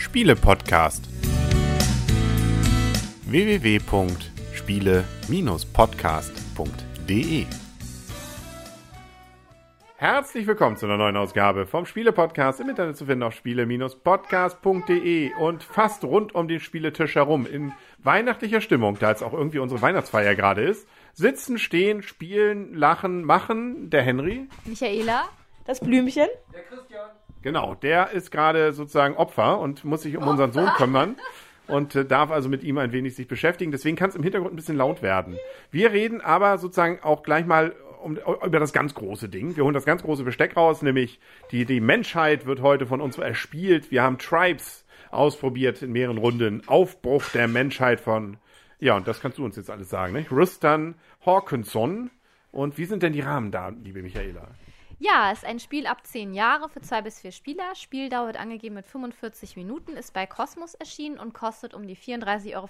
Spiele-Podcast. www.spiele-podcast.de Herzlich willkommen zu einer neuen Ausgabe vom Spiele-Podcast im Internet zu finden auf spiele-podcast.de und fast rund um den Spieletisch herum in weihnachtlicher Stimmung, da jetzt auch irgendwie unsere Weihnachtsfeier gerade ist. Sitzen, stehen, spielen, lachen, machen der Henry. Michaela, das Blümchen. Genau, der ist gerade sozusagen Opfer und muss sich um unseren Sohn kümmern und äh, darf also mit ihm ein wenig sich beschäftigen. Deswegen kann es im Hintergrund ein bisschen laut werden. Wir reden aber sozusagen auch gleich mal um, über das ganz große Ding. Wir holen das ganz große Besteck raus, nämlich die, die Menschheit wird heute von uns erspielt. Wir haben Tribes ausprobiert in mehreren Runden. Aufbruch der Menschheit von, ja, und das kannst du uns jetzt alles sagen, ne? Rustan Hawkinson. Und wie sind denn die Rahmen da, liebe Michaela? Ja, ist ein Spiel ab 10 Jahre für zwei bis vier Spieler. Spieldauer wird angegeben mit 45 Minuten, ist bei Cosmos erschienen und kostet um die 34,95 Euro.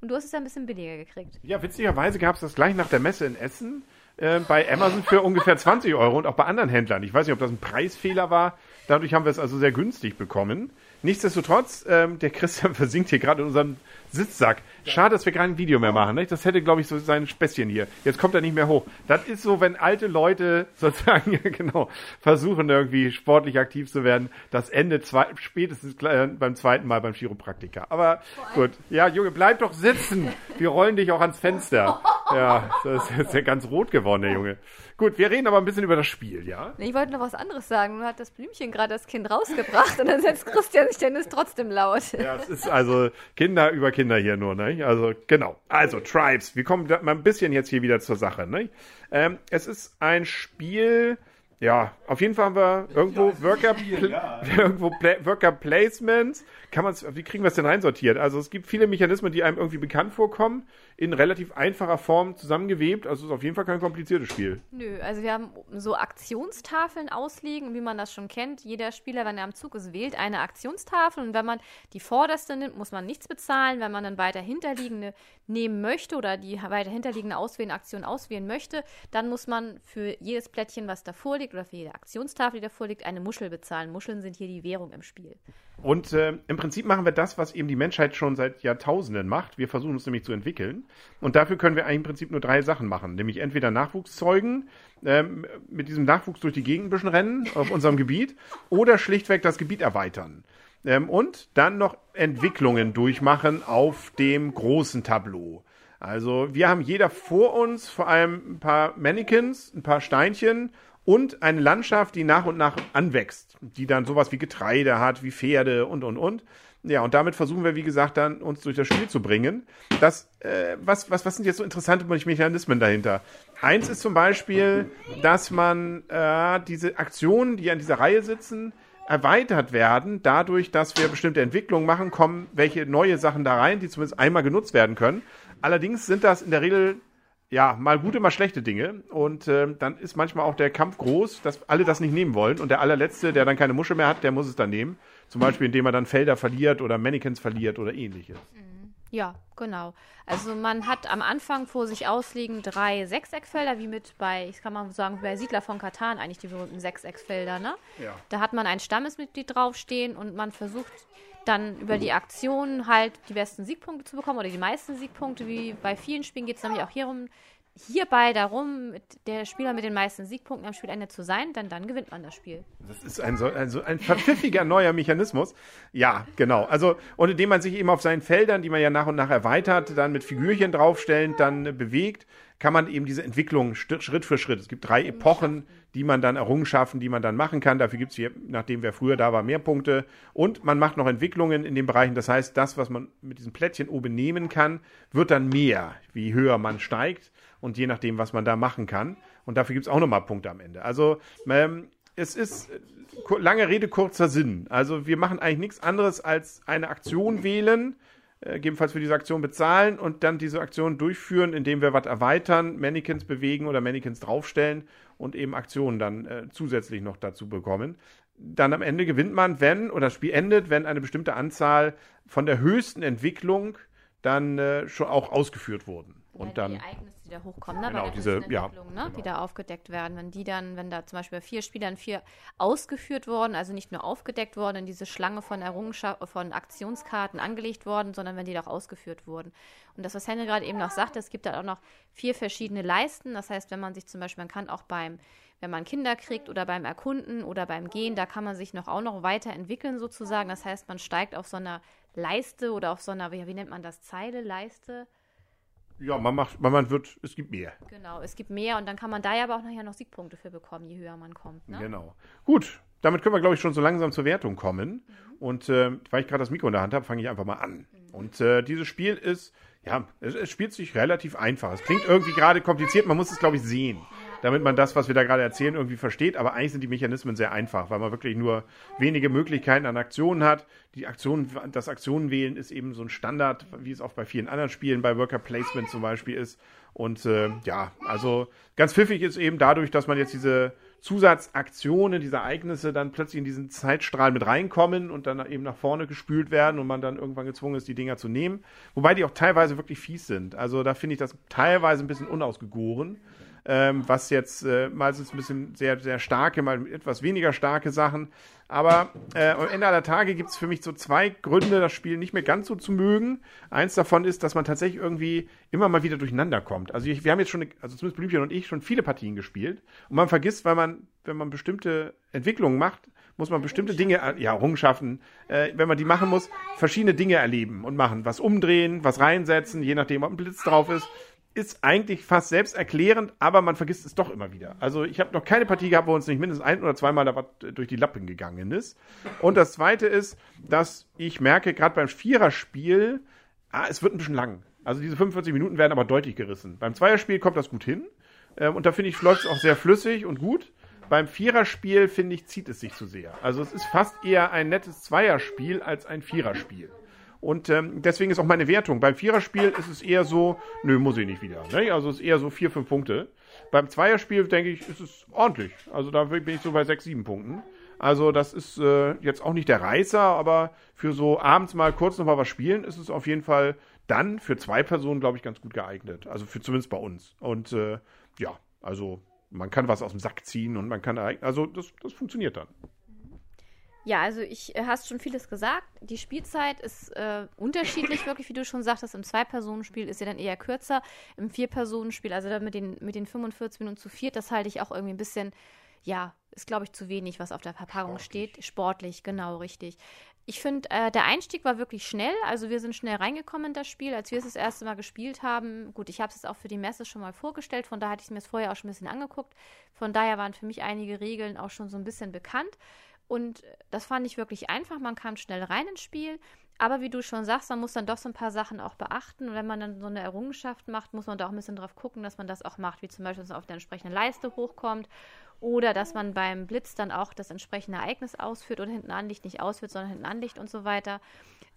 Und du hast es ein bisschen billiger gekriegt. Ja, witzigerweise gab es das gleich nach der Messe in Essen äh, bei Amazon für ungefähr 20 Euro und auch bei anderen Händlern. Ich weiß nicht, ob das ein Preisfehler war. Dadurch haben wir es also sehr günstig bekommen. Nichtsdestotrotz, ähm, der Christian versinkt hier gerade in unserem Sitzsack. Schade, dass wir kein Video mehr machen. Nicht? Das hätte, glaube ich, so sein Späßchen hier. Jetzt kommt er nicht mehr hoch. Das ist so, wenn alte Leute sozusagen genau versuchen, irgendwie sportlich aktiv zu werden. Das endet zwei, spätestens äh, beim zweiten Mal beim Chiropraktiker. Aber gut. Ja, Junge, bleib doch sitzen. Wir rollen dich auch ans Fenster. Ja, das ist jetzt ja ganz rot geworden, der Junge. Gut, wir reden aber ein bisschen über das Spiel, ja? Ich wollte noch was anderes sagen. Nun hat das Blümchen gerade das Kind rausgebracht und dann setzt Christian sich denn ist trotzdem laut. Ja, es ist also Kinder über Kinder hier nur, ne? Also, genau. Also, Tribes. Wir kommen mal ein bisschen jetzt hier wieder zur Sache, ne? Ähm, es ist ein Spiel, ja, auf jeden Fall haben wir irgendwo Ja, Worker, Spiel, ja. irgendwo Pla Worker Placements. Kann man's, wie kriegen wir es denn reinsortiert? Also es gibt viele Mechanismen, die einem irgendwie bekannt vorkommen, in relativ einfacher Form zusammengewebt. Also es ist auf jeden Fall kein kompliziertes Spiel. Nö, also wir haben so Aktionstafeln ausliegen, wie man das schon kennt. Jeder Spieler, wenn er am Zug ist, wählt eine Aktionstafel und wenn man die vorderste nimmt, muss man nichts bezahlen. Wenn man dann weiter hinterliegende nehmen möchte oder die weiter hinterliegende auswählen Aktion auswählen möchte, dann muss man für jedes Plättchen, was davor liegt oder für jede Aktionstafel, die davor liegt, eine Muschel bezahlen. Muscheln sind hier die Währung im Spiel. Und äh, im Prinzip machen wir das, was eben die Menschheit schon seit Jahrtausenden macht. Wir versuchen uns nämlich zu entwickeln. Und dafür können wir eigentlich im Prinzip nur drei Sachen machen. Nämlich entweder Nachwuchs zeugen, ähm, mit diesem Nachwuchs durch die Gegend ein bisschen rennen auf unserem Gebiet oder schlichtweg das Gebiet erweitern. Ähm, und dann noch Entwicklungen durchmachen auf dem großen Tableau. Also wir haben jeder vor uns vor allem ein paar Mannequins, ein paar Steinchen und eine Landschaft, die nach und nach anwächst, die dann sowas wie Getreide hat, wie Pferde und und und. Ja, und damit versuchen wir, wie gesagt, dann uns durch das Spiel zu bringen. Das, äh, was, was, was sind jetzt so interessante Mechanismen dahinter? Eins ist zum Beispiel, dass man äh, diese Aktionen, die an dieser Reihe sitzen, erweitert werden, dadurch, dass wir bestimmte Entwicklungen machen, kommen welche neue Sachen da rein, die zumindest einmal genutzt werden können. Allerdings sind das in der Regel ja, mal gute, mal schlechte Dinge. Und ähm, dann ist manchmal auch der Kampf groß, dass alle das nicht nehmen wollen. Und der allerletzte, der dann keine Muschel mehr hat, der muss es dann nehmen. Zum Beispiel, indem er dann Felder verliert oder Mannequins verliert oder ähnliches. Ja, genau. Also man hat am Anfang vor sich ausliegen drei Sechseckfelder, wie mit bei, ich kann mal sagen, bei Siedler von Katan eigentlich die berühmten Sechseckfelder, ne? Ja. Da hat man ein Stammesmitglied draufstehen und man versucht dann über die Aktionen halt die besten Siegpunkte zu bekommen oder die meisten Siegpunkte. Wie bei vielen Spielen geht es nämlich auch hierum, hierbei darum, der Spieler mit den meisten Siegpunkten am Spielende zu sein, denn dann gewinnt man das Spiel. Das ist ein, so, ein, so ein verpfiffiger neuer Mechanismus. Ja, genau. Also, und indem man sich eben auf seinen Feldern, die man ja nach und nach erweitert, dann mit Figürchen draufstellend, dann äh, bewegt, kann man eben diese Entwicklung Schritt für Schritt. Es gibt drei Epochen, die man dann Errungenschaften, die man dann machen kann. Dafür gibt es, nachdem wer früher da war, mehr Punkte. Und man macht noch Entwicklungen in den Bereichen. Das heißt, das, was man mit diesem Plättchen oben nehmen kann, wird dann mehr, wie höher man steigt. Und je nachdem, was man da machen kann. Und dafür gibt es auch nochmal Punkte am Ende. Also, ähm, es ist äh, lange Rede, kurzer Sinn. Also wir machen eigentlich nichts anderes als eine Aktion wählen, äh, gegebenenfalls für diese Aktion bezahlen und dann diese Aktion durchführen, indem wir was erweitern, Mannequins bewegen oder Mannequins draufstellen und eben Aktionen dann äh, zusätzlich noch dazu bekommen. Dann am Ende gewinnt man, wenn, oder das Spiel endet, wenn eine bestimmte Anzahl von der höchsten Entwicklung dann äh, schon auch ausgeführt wurden. Und dann, wieder hochkommen, ne? Genau, diese- ja, ne? genau. die da aufgedeckt werden. Wenn die dann, wenn da zum Beispiel bei vier Spielern vier ausgeführt worden, also nicht nur aufgedeckt worden, in diese Schlange von Errungenschaft, von Aktionskarten angelegt worden, sondern wenn die auch ausgeführt wurden. Und das, was Henne gerade eben noch sagte, es gibt da auch noch vier verschiedene Leisten. Das heißt, wenn man sich zum Beispiel, man kann auch beim, wenn man Kinder kriegt oder beim Erkunden oder beim Gehen, da kann man sich noch auch noch weiterentwickeln sozusagen. Das heißt, man steigt auf so einer Leiste oder auf so einer, wie, wie nennt man das, Zeile, Leiste? Ja, man macht, man, man wird, es gibt mehr. Genau, es gibt mehr und dann kann man da ja aber auch nachher noch Siegpunkte für bekommen, je höher man kommt. Ne? Genau. Gut, damit können wir, glaube ich, schon so langsam zur Wertung kommen. Und äh, weil ich gerade das Mikro in der Hand habe, fange ich einfach mal an. Und äh, dieses Spiel ist, ja, es, es spielt sich relativ einfach. Es klingt irgendwie gerade kompliziert, man muss es, glaube ich, sehen, damit man das, was wir da gerade erzählen, irgendwie versteht. Aber eigentlich sind die Mechanismen sehr einfach, weil man wirklich nur wenige Möglichkeiten an Aktionen hat. Die Aktionen, das Aktionen wählen ist eben so ein Standard, wie es auch bei vielen anderen Spielen, bei Worker Placement zum Beispiel ist. Und äh, ja, also ganz pfiffig ist eben dadurch, dass man jetzt diese Zusatzaktionen, diese Ereignisse dann plötzlich in diesen Zeitstrahl mit reinkommen und dann eben nach vorne gespült werden und man dann irgendwann gezwungen ist, die Dinger zu nehmen. Wobei die auch teilweise wirklich fies sind. Also da finde ich das teilweise ein bisschen unausgegoren. Ähm, was jetzt äh, mal sind es ein bisschen sehr, sehr starke, mal etwas weniger starke Sachen. Aber äh, am Ende aller Tage gibt es für mich so zwei Gründe, das Spiel nicht mehr ganz so zu mögen. Eins davon ist, dass man tatsächlich irgendwie immer mal wieder durcheinander kommt. Also ich, wir haben jetzt schon, also zumindest Blümchen und ich, schon viele Partien gespielt. Und man vergisst, weil man, wenn man bestimmte Entwicklungen macht, muss man bestimmte Dinge, ja, Errungenschaften, äh, wenn man die machen muss, verschiedene Dinge erleben und machen. Was umdrehen, was reinsetzen, je nachdem, ob ein Blitz drauf ist ist eigentlich fast selbsterklärend, aber man vergisst es doch immer wieder. Also ich habe noch keine Partie gehabt, wo uns nicht mindestens ein oder zweimal da was durch die Lappen gegangen ist. Und das Zweite ist, dass ich merke, gerade beim Viererspiel, ah, es wird ein bisschen lang. Also diese 45 Minuten werden aber deutlich gerissen. Beim Zweierspiel kommt das gut hin. Ähm, und da finde ich, läuft es auch sehr flüssig und gut. Beim Viererspiel, finde ich, zieht es sich zu sehr. Also es ist fast eher ein nettes Zweierspiel als ein Viererspiel. Und ähm, deswegen ist auch meine Wertung. Beim Viererspiel ist es eher so, nö, muss ich nicht wieder. Ne? Also es ist eher so vier, fünf Punkte. Beim Zweierspiel, denke ich, ist es ordentlich. Also da bin ich so bei sechs, sieben Punkten. Also das ist äh, jetzt auch nicht der Reißer, aber für so abends mal kurz noch mal was spielen, ist es auf jeden Fall dann für zwei Personen, glaube ich, ganz gut geeignet. Also für zumindest bei uns. Und äh, ja, also man kann was aus dem Sack ziehen und man kann, also das, das funktioniert dann. Ja, also ich äh, hast schon vieles gesagt. Die Spielzeit ist äh, unterschiedlich, wirklich, wie du schon sagtest. Im Zwei-Personen-Spiel ist sie dann eher kürzer. Im Vier-Personen-Spiel, also da mit den, mit den 45 Minuten zu viert, das halte ich auch irgendwie ein bisschen, ja, ist, glaube ich, zu wenig, was auf der Verpackung Sportlich. steht. Sportlich, genau, richtig. Ich finde, äh, der Einstieg war wirklich schnell. Also wir sind schnell reingekommen in das Spiel, als wir es das erste Mal gespielt haben. Gut, ich habe es jetzt auch für die Messe schon mal vorgestellt, von daher hatte ich es mir vorher auch schon ein bisschen angeguckt. Von daher waren für mich einige Regeln auch schon so ein bisschen bekannt. Und das fand ich wirklich einfach. Man kam schnell rein ins Spiel. Aber wie du schon sagst, man muss dann doch so ein paar Sachen auch beachten. Und wenn man dann so eine Errungenschaft macht, muss man da auch ein bisschen drauf gucken, dass man das auch macht. Wie zum Beispiel, dass man auf der entsprechenden Leiste hochkommt. Oder dass man beim Blitz dann auch das entsprechende Ereignis ausführt oder hinten anlicht, nicht ausführt, sondern hinten anlicht und so weiter.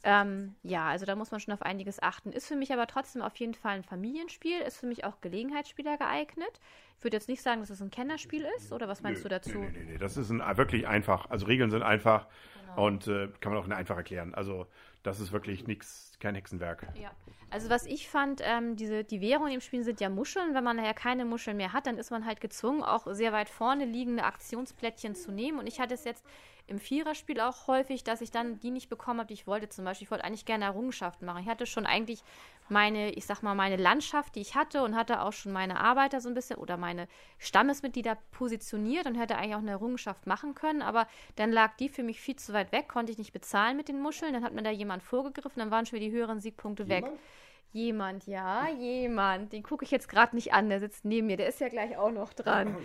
Ähm, ja, also da muss man schon auf einiges achten. Ist für mich aber trotzdem auf jeden Fall ein Familienspiel, ist für mich auch Gelegenheitsspieler geeignet. Ich würde jetzt nicht sagen, dass es ein Kennerspiel ist, oder was meinst Nö, du dazu? Nee, nee, nee, das ist ein, wirklich einfach. Also Regeln sind einfach und äh, kann man auch einfach erklären. Also das ist wirklich nichts, kein Hexenwerk. Ja, also was ich fand, ähm, diese, die Währung im Spiel sind ja Muscheln. Wenn man nachher keine Muscheln mehr hat, dann ist man halt gezwungen, auch sehr weit vorne liegende Aktionsplättchen zu nehmen. Und ich hatte es jetzt im Viererspiel auch häufig, dass ich dann die nicht bekommen habe, die ich wollte. Zum Beispiel, ich wollte eigentlich gerne Errungenschaften machen. Ich hatte schon eigentlich meine, ich sag mal, meine Landschaft, die ich hatte und hatte auch schon meine Arbeiter so ein bisschen oder meine Stammesmitglieder positioniert und hätte eigentlich auch eine Errungenschaft machen können, aber dann lag die für mich viel zu weit weg, konnte ich nicht bezahlen mit den Muscheln, dann hat mir da jemand vorgegriffen, dann waren schon wieder die höheren Siegpunkte weg. Jemand, ja, jemand. Den gucke ich jetzt gerade nicht an, der sitzt neben mir, der ist ja gleich auch noch dran.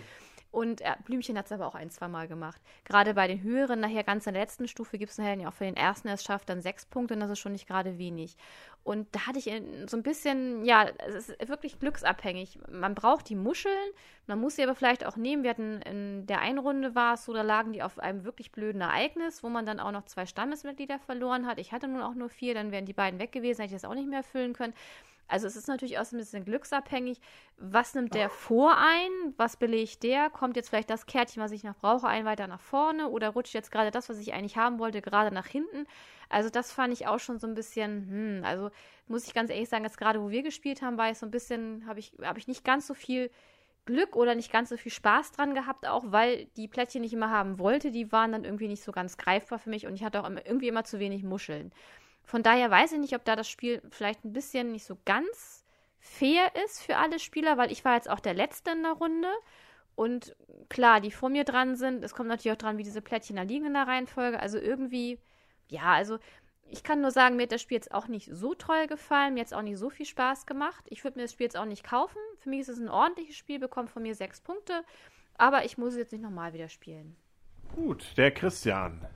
Und äh, Blümchen hat es aber auch ein, zwei Mal gemacht. Gerade bei den höheren, nachher ganz in der letzten Stufe gibt es nachher ja auch für den ersten, der es schafft, dann sechs Punkte und das ist schon nicht gerade wenig. Und da hatte ich so ein bisschen, ja, es ist wirklich glücksabhängig. Man braucht die Muscheln, man muss sie aber vielleicht auch nehmen. Wir hatten in der einen Runde war es so, da lagen die auf einem wirklich blöden Ereignis, wo man dann auch noch zwei Stammesmitglieder verloren hat. Ich hatte nun auch nur vier, dann wären die beiden weg gewesen, hätte ich das auch nicht mehr erfüllen können. Also es ist natürlich auch so ein bisschen glücksabhängig. Was nimmt der vor ein? Was belegt der? Kommt jetzt vielleicht das Kärtchen, was ich noch brauche, ein weiter nach vorne? Oder rutscht jetzt gerade das, was ich eigentlich haben wollte, gerade nach hinten? Also das fand ich auch schon so ein bisschen, hm, also muss ich ganz ehrlich sagen, jetzt gerade wo wir gespielt haben, war ich so ein bisschen, habe ich, hab ich nicht ganz so viel Glück oder nicht ganz so viel Spaß dran gehabt, auch weil die Plättchen, die ich immer haben wollte, die waren dann irgendwie nicht so ganz greifbar für mich und ich hatte auch irgendwie immer zu wenig Muscheln. Von daher weiß ich nicht, ob da das Spiel vielleicht ein bisschen nicht so ganz fair ist für alle Spieler, weil ich war jetzt auch der Letzte in der Runde. Und klar, die vor mir dran sind, es kommt natürlich auch dran, wie diese Plättchen da liegen in der Reihenfolge. Also irgendwie, ja, also ich kann nur sagen, mir hat das Spiel jetzt auch nicht so toll gefallen, mir hat es auch nicht so viel Spaß gemacht. Ich würde mir das Spiel jetzt auch nicht kaufen. Für mich ist es ein ordentliches Spiel, bekommt von mir sechs Punkte, aber ich muss es jetzt nicht nochmal wieder spielen. Gut, der Christian.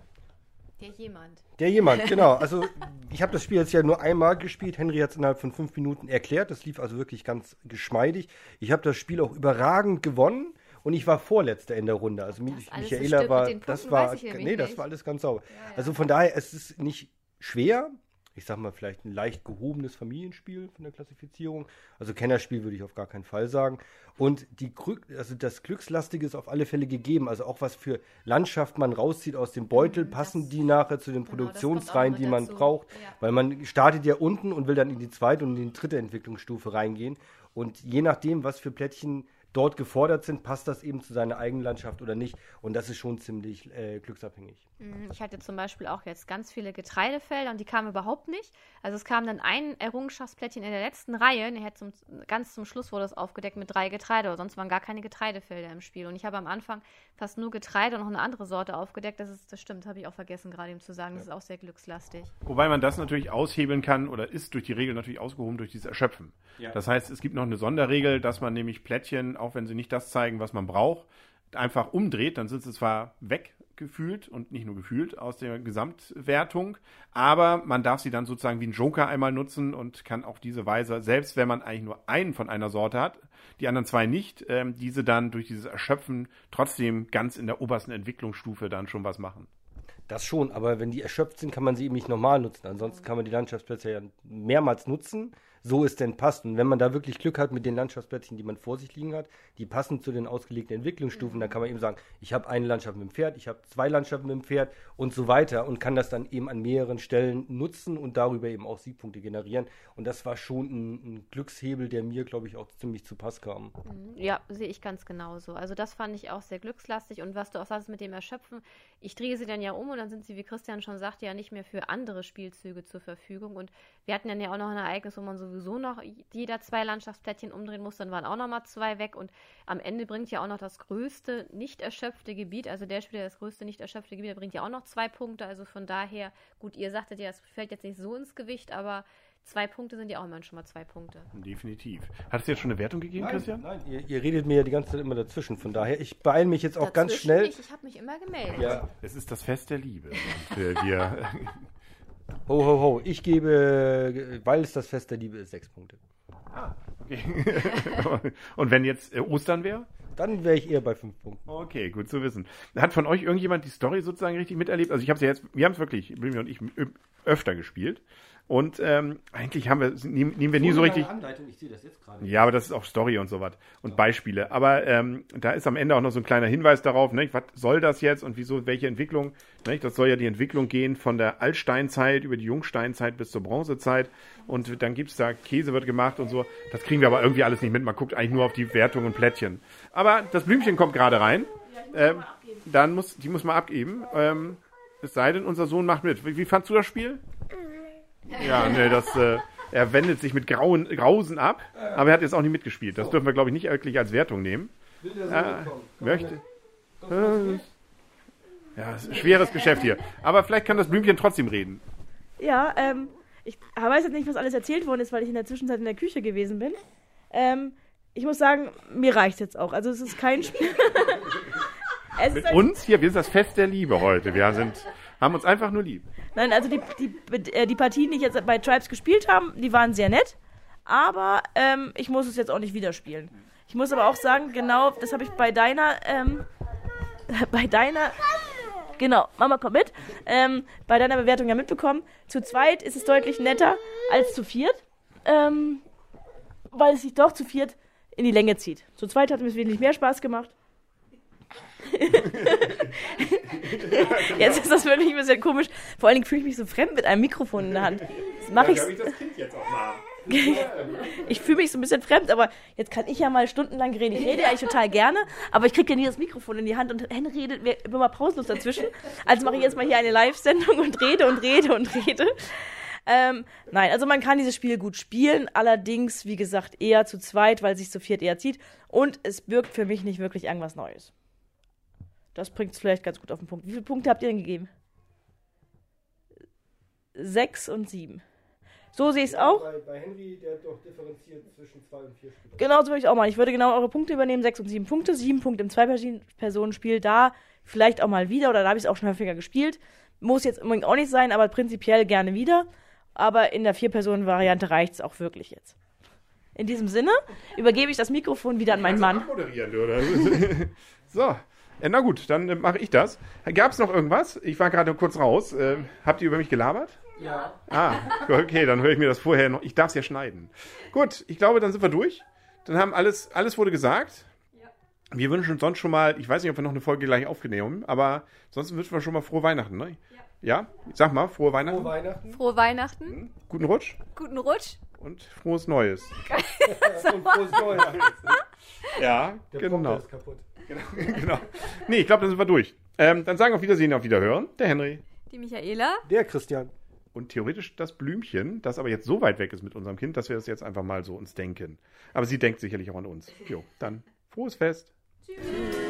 Der jemand. Der jemand, genau. Also ich habe das Spiel jetzt ja nur einmal gespielt. Henry hat es innerhalb von fünf Minuten erklärt. Das lief also wirklich ganz geschmeidig. Ich habe das Spiel auch überragend gewonnen und ich war vorletzter in der Runde. Also das Michaela war, das war, nee, das war alles ganz sauber. Ja, ja. Also von daher, es ist nicht schwer. Ich sag mal, vielleicht ein leicht gehobenes Familienspiel von der Klassifizierung. Also Kennerspiel würde ich auf gar keinen Fall sagen. Und die, also das Glückslastige ist auf alle Fälle gegeben. Also auch was für Landschaft man rauszieht aus dem Beutel, mhm, passen die nachher zu den genau, Produktionsreihen, die man dazu. braucht. Ja. Weil man startet ja unten und will dann in die zweite und in die dritte Entwicklungsstufe reingehen. Und je nachdem, was für Plättchen dort gefordert sind, passt das eben zu seiner eigenen Landschaft oder nicht. Und das ist schon ziemlich äh, glücksabhängig. Mhm, ich hatte zum Beispiel auch jetzt ganz viele Getreidefelder und die kamen überhaupt nicht. Also es kam dann ein Errungenschaftsplättchen in der letzten Reihe. Und zum, ganz zum Schluss wurde es aufgedeckt mit drei Getreide, aber sonst waren gar keine Getreidefelder im Spiel. Und ich habe am Anfang fast nur Getreide und noch eine andere Sorte aufgedeckt. Das, ist, das stimmt, habe ich auch vergessen, gerade ihm zu sagen. Das ja. ist auch sehr glückslastig. Wobei man das natürlich aushebeln kann oder ist durch die Regel natürlich ausgehoben durch dieses Erschöpfen. Ja. Das heißt, es gibt noch eine Sonderregel, dass man nämlich Plättchen, auch wenn sie nicht das zeigen, was man braucht, einfach umdreht, dann sind sie zwar weggefühlt und nicht nur gefühlt aus der Gesamtwertung, aber man darf sie dann sozusagen wie ein Joker einmal nutzen und kann auf diese Weise, selbst wenn man eigentlich nur einen von einer Sorte hat, die anderen zwei nicht, ähm, diese dann durch dieses Erschöpfen trotzdem ganz in der obersten Entwicklungsstufe dann schon was machen. Das schon, aber wenn die erschöpft sind, kann man sie eben nicht normal nutzen. Ansonsten kann man die Landschaftsplätze ja mehrmals nutzen so es denn passt. Und wenn man da wirklich Glück hat mit den Landschaftsplättchen, die man vor sich liegen hat, die passen zu den ausgelegten Entwicklungsstufen, dann kann man eben sagen, ich habe eine Landschaft mit dem Pferd, ich habe zwei Landschaften mit dem Pferd und so weiter und kann das dann eben an mehreren Stellen nutzen und darüber eben auch Siegpunkte generieren. Und das war schon ein, ein Glückshebel, der mir, glaube ich, auch ziemlich zu Pass kam. Mhm. Ja, sehe ich ganz genauso. Also das fand ich auch sehr glückslastig und was du auch sagst mit dem Erschöpfen, ich drehe sie dann ja um und dann sind sie, wie Christian schon sagte, ja nicht mehr für andere Spielzüge zur Verfügung. Und wir hatten dann ja auch noch ein Ereignis, wo man sowieso noch jeder zwei Landschaftsplättchen umdrehen muss, dann waren auch noch mal zwei weg und am Ende bringt ja auch noch das größte nicht erschöpfte Gebiet, also der Spieler das größte nicht erschöpfte Gebiet, der bringt ja auch noch zwei Punkte, also von daher, gut, ihr sagtet ja, es fällt jetzt nicht so ins Gewicht, aber Zwei Punkte sind ja auch immer schon mal zwei Punkte. Definitiv. Hat es jetzt schon eine Wertung gegeben, nein, Christian? Nein, ihr, ihr, redet mir ja die ganze Zeit immer dazwischen. Von daher, ich beeile mich jetzt auch dazwischen ganz schnell. Nicht, ich habe mich immer gemeldet. Ja. Es ist das Fest der Liebe. Und, äh, wir Ho, ho, ho. Ich gebe, weil es das Fest der Liebe ist, sechs Punkte. Ah, okay. Und wenn jetzt äh, Ostern wäre? Dann wäre ich eher bei fünf Punkten. Okay, gut zu wissen. Hat von euch irgendjemand die Story sozusagen richtig miterlebt? Also ich habe es ja jetzt, wir haben es wirklich, Blümchen und ich, öfter gespielt. Und ähm, eigentlich haben wir, nehmen, nehmen wir nie so richtig. Anleitung, ich sehe das jetzt gerade. Ja, aber das ist auch Story und so was und ja. Beispiele. Aber ähm, da ist am Ende auch noch so ein kleiner Hinweis darauf, ne, was soll das jetzt und wieso, welche Entwicklung? Ne, das soll ja die Entwicklung gehen von der Altsteinzeit über die Jungsteinzeit bis zur Bronzezeit. Und dann gibt's da Käse wird gemacht und so. Das kriegen wir aber irgendwie alles nicht mit. Man guckt eigentlich nur auf die Wertung und Plättchen. Aber das Blümchen kommt gerade rein. Ähm, dann muss, die muss man abgeben. Ähm, es sei denn, unser Sohn macht mit. Wie, wie fandst du das Spiel? Ja, nee, das, äh, er wendet sich mit Grauen, Grausen ab, aber er hat jetzt auch nicht mitgespielt. Das dürfen wir, glaube ich, nicht wirklich als Wertung nehmen. Will der so äh, möchte. Äh, ja, ist ein schweres Geschäft hier. Aber vielleicht kann das Blümchen trotzdem reden. Ja, ähm, ich weiß jetzt nicht, was alles erzählt worden ist, weil ich in der Zwischenzeit in der Küche gewesen bin. Ähm, ich muss sagen, mir reicht jetzt auch. Also es ist kein Spiel. es Mit ist uns hier, wir sind das Fest der Liebe heute. Wir sind haben uns einfach nur lieb. Nein, also die, die, äh, die Partien, die ich jetzt bei Tribes gespielt haben, die waren sehr nett. Aber ähm, ich muss es jetzt auch nicht wieder spielen. Ich muss aber auch sagen, genau, das habe ich bei deiner, ähm, bei deiner, genau, Mama komm mit, ähm, bei deiner Bewertung ja mitbekommen. Zu zweit ist es deutlich netter als zu viert. Ähm, weil es sich doch zu viert in die Länge zieht. Zu zweit hat es mir wesentlich mehr Spaß gemacht. Jetzt ist das wirklich ein bisschen komisch. Vor allen Dingen fühle ich mich so fremd mit einem Mikrofon in der Hand. Das mache ich. ich das Kind jetzt auch mal. Ich fühle mich so ein bisschen fremd, aber jetzt kann ich ja mal stundenlang reden. Ich rede ja eigentlich total gerne, aber ich kriege ja nie das Mikrofon in die Hand und Henry redet mir immer mal pausenlos dazwischen. Also mache ich jetzt mal hier eine Live-Sendung und rede und rede und rede. Ähm, nein, also man kann dieses Spiel gut spielen, allerdings, wie gesagt, eher zu zweit, weil sich zu viert eher zieht. Und es birgt für mich nicht wirklich irgendwas Neues. Das bringt es vielleicht ganz gut auf den Punkt. Wie viele Punkte habt ihr denn gegeben? Sechs und sieben. So sehe ich es auch. Bei, bei Henry, der hat doch differenziert zwischen zwei und vier Spielern. Genau so würde ich auch machen. Ich würde genau eure Punkte übernehmen, sechs und sieben Punkte. Sieben Punkte im Zwei-Personen-Spiel, da vielleicht auch mal wieder, oder da habe ich es auch schon häufiger gespielt. Muss jetzt unbedingt auch nicht sein, aber prinzipiell gerne wieder. Aber in der Vier-Personen-Variante reicht es auch wirklich jetzt. In diesem Sinne übergebe ich das Mikrofon wieder an meinen Mann. Moderieren, oder? so. Äh, na gut, dann äh, mache ich das. Gab es noch irgendwas? Ich war gerade kurz raus. Äh, habt ihr über mich gelabert? Ja. Ah, okay, dann höre ich mir das vorher noch. Ich darf es ja schneiden. Gut, ich glaube, dann sind wir durch. Dann haben alles, alles wurde gesagt. Wir wünschen uns sonst schon mal, ich weiß nicht, ob wir noch eine Folge gleich aufgenommen, aber sonst wünschen wir schon mal frohe Weihnachten, ne? Ja. Sag mal, frohe Weihnachten. Frohe Weihnachten. Frohe Weihnachten, Guten Rutsch guten Rutsch. und frohes Neues. Und frohes Neues. Ja, Der genau. Prompter ist kaputt. genau. Nee, ich glaube, dann sind wir durch. Ähm, dann sagen wir auf Wiedersehen, auf Wiederhören. Der Henry. Die Michaela. Der Christian. Und theoretisch das Blümchen, das aber jetzt so weit weg ist mit unserem Kind, dass wir das jetzt einfach mal so uns denken. Aber sie denkt sicherlich auch an uns. Jo, dann frohes Fest. Tschüss.